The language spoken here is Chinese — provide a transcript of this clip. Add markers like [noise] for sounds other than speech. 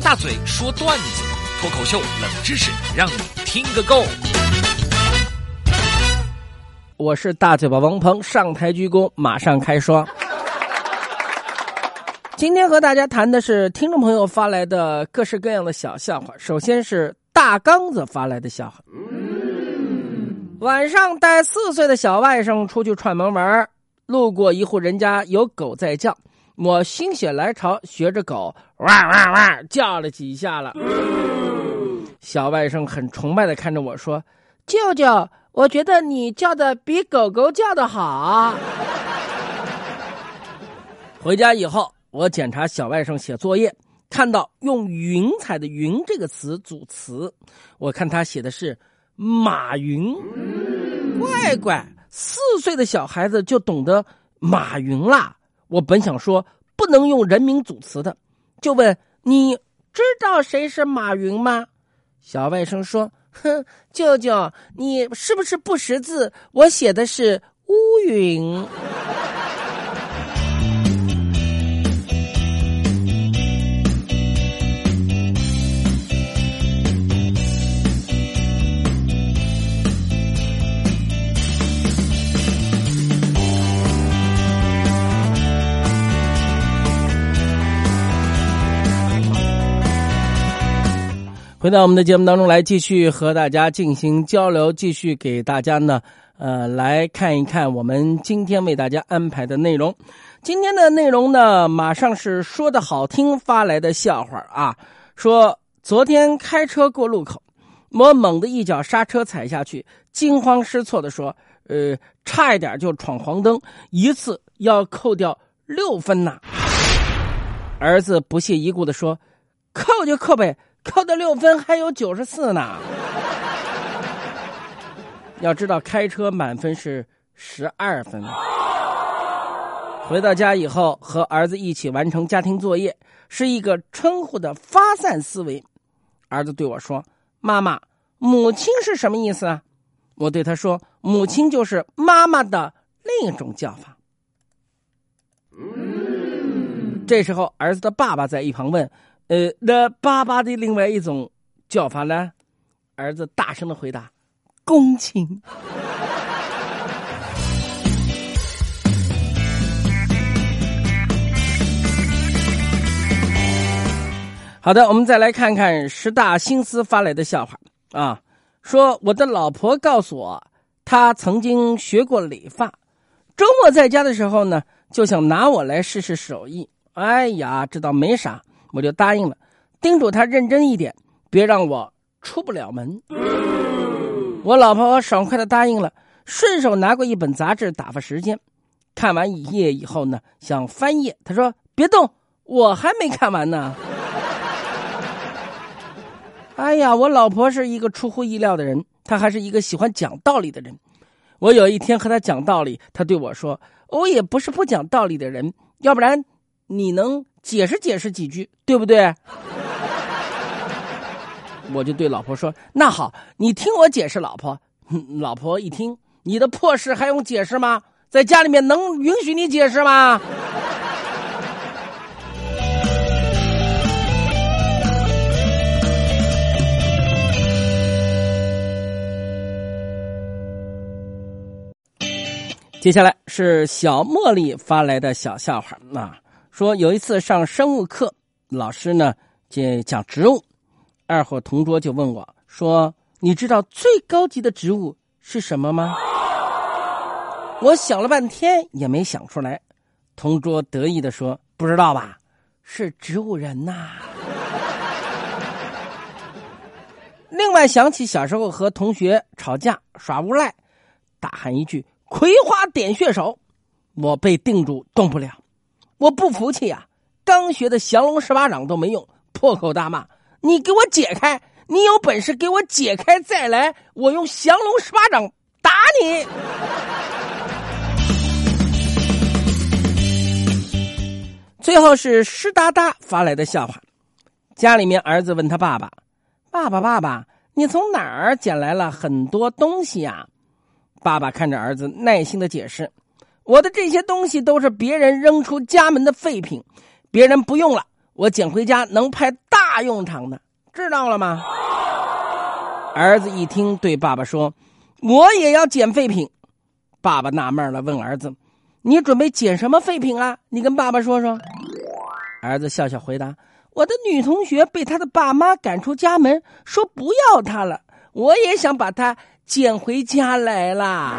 大嘴说段子，脱口秀冷知识，让你听个够。我是大嘴巴王鹏，上台鞠躬，马上开说。今天和大家谈的是听众朋友发来的各式各样的小笑话。首先是大刚子发来的笑话。晚上带四岁的小外甥出去串门玩，路过一户人家有狗在叫，我心血来潮学着狗哇哇哇叫了几下了。小外甥很崇拜的看着我说：“舅舅。”我觉得你叫的比狗狗叫的好。[laughs] 回家以后，我检查小外甥写作业，看到用“云彩”的“云”这个词组词，我看他写的是“马云”。乖乖，四岁的小孩子就懂得“马云”啦！我本想说不能用人名组词的，就问你知道谁是马云吗？小外甥说。哼，舅舅，你是不是不识字？我写的是乌云。回到我们的节目当中来，继续和大家进行交流，继续给大家呢，呃，来看一看我们今天为大家安排的内容。今天的内容呢，马上是说的好听发来的笑话啊。说昨天开车过路口，我猛地一脚刹车踩下去，惊慌失措的说：“呃，差一点就闯黄灯，一次要扣掉六分呐。”儿子不屑一顾的说：“扣就扣呗。”扣的六分还有九十四呢。要知道开车满分是十二分。回到家以后和儿子一起完成家庭作业，是一个称呼的发散思维。儿子对我说：“妈妈，母亲是什么意思啊？”我对他说：“母亲就是妈妈的另一种叫法。”这时候儿子的爸爸在一旁问。呃，那爸爸的另外一种叫法呢？儿子大声的回答：“公亲。”好的，我们再来看看十大心思发来的笑话啊。说我的老婆告诉我，她曾经学过理发，周末在家的时候呢，就想拿我来试试手艺。哎呀，这倒没啥。我就答应了，叮嘱他认真一点，别让我出不了门。我老婆爽快的答应了，顺手拿过一本杂志打发时间。看完一页以后呢，想翻页，他说：“别动，我还没看完呢。”哎呀，我老婆是一个出乎意料的人，她还是一个喜欢讲道理的人。我有一天和她讲道理，她对我说：“我也不是不讲道理的人，要不然你能？”解释解释几句，对不对？[laughs] 我就对老婆说：“那好，你听我解释。”老婆，老婆一听，你的破事还用解释吗？在家里面能允许你解释吗？接下来是小茉莉发来的小笑话啊。说有一次上生物课，老师呢就讲植物，二货同桌就问我说：“你知道最高级的植物是什么吗？”我想了半天也没想出来。同桌得意的说：“不知道吧？是植物人呐。”另外想起小时候和同学吵架耍无赖，大喊一句“葵花点穴手”，我被定住动不了。我不服气呀！刚学的降龙十八掌都没用，破口大骂：“你给我解开！你有本事给我解开再来！我用降龙十八掌打你！” [laughs] 最后是湿哒哒发来的笑话：家里面儿子问他爸爸：“爸爸，爸爸，你从哪儿捡来了很多东西呀？”爸爸看着儿子，耐心的解释。我的这些东西都是别人扔出家门的废品，别人不用了，我捡回家能派大用场的，知道了吗？儿子一听，对爸爸说：“我也要捡废品。”爸爸纳闷了，问儿子：“你准备捡什么废品啊？你跟爸爸说说。”儿子笑笑回答：“我的女同学被她的爸妈赶出家门，说不要她了，我也想把她捡回家来啦。”